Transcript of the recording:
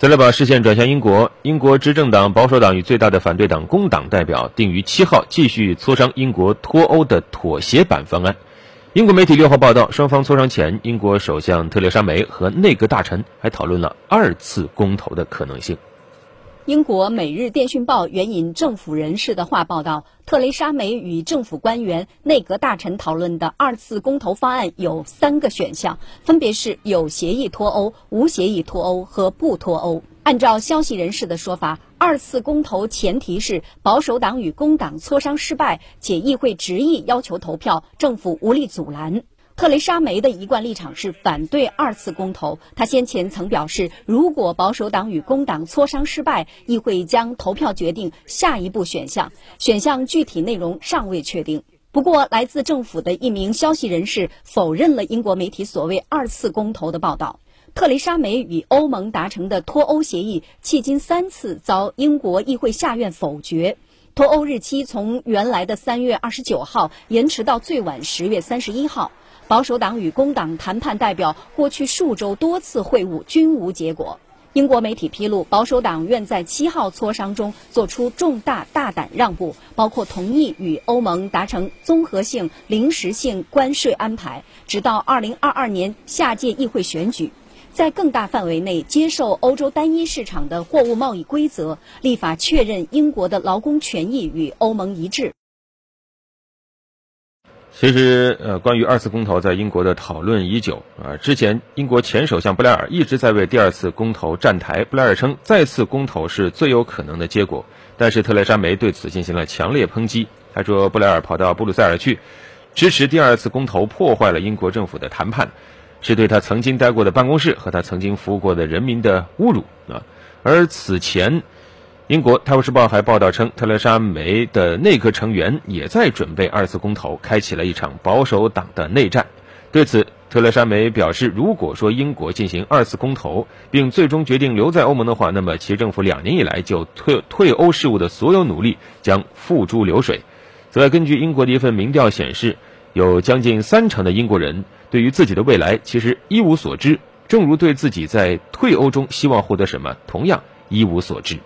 再来把视线转向英国，英国执政党保守党与最大的反对党工党代表定于七号继续磋商英国脱欧的妥协版方案。英国媒体六号报道，双方磋商前，英国首相特蕾莎梅和内阁大臣还讨论了二次公投的可能性。英国《每日电讯报》援引政府人士的话报道，特蕾莎梅与政府官员、内阁大臣讨论的二次公投方案有三个选项，分别是有协议脱欧、无协议脱欧和不脱欧。按照消息人士的说法，二次公投前提是保守党与工党磋商失败，且议会执意要求投票，政府无力阻拦。特蕾莎梅的一贯立场是反对二次公投。她先前曾表示，如果保守党与工党磋商失败，议会将投票决定下一步选项。选项具体内容尚未确定。不过，来自政府的一名消息人士否认了英国媒体所谓二次公投的报道。特蕾莎梅与欧盟达成的脱欧协议，迄今三次遭英国议会下院否决。脱欧日期从原来的三月二十九号延迟到最晚十月三十一号。保守党与工党谈判代表过去数周多次会晤均无结果。英国媒体披露，保守党愿在七号磋商中做出重大大胆让步，包括同意与欧盟达成综合性临时性关税安排，直到二零二二年下届议会选举，在更大范围内接受欧洲单一市场的货物贸易规则，立法确认英国的劳工权益与欧盟一致。其实，呃，关于二次公投在英国的讨论已久啊。之前，英国前首相布莱尔一直在为第二次公投站台。布莱尔称，再次公投是最有可能的结果。但是，特蕾莎梅对此进行了强烈抨击。他说，布莱尔跑到布鲁塞尔去支持第二次公投，破坏了英国政府的谈判，是对他曾经待过的办公室和他曾经服务过的人民的侮辱啊。而此前，英国《泰晤士报》还报道称，特蕾莎梅的内阁成员也在准备二次公投，开启了一场保守党的内战。对此，特蕾莎梅表示，如果说英国进行二次公投，并最终决定留在欧盟的话，那么其政府两年以来就退退欧事务的所有努力将付诸流水。此外，根据英国的一份民调显示，有将近三成的英国人对于自己的未来其实一无所知，正如对自己在退欧中希望获得什么同样一无所知。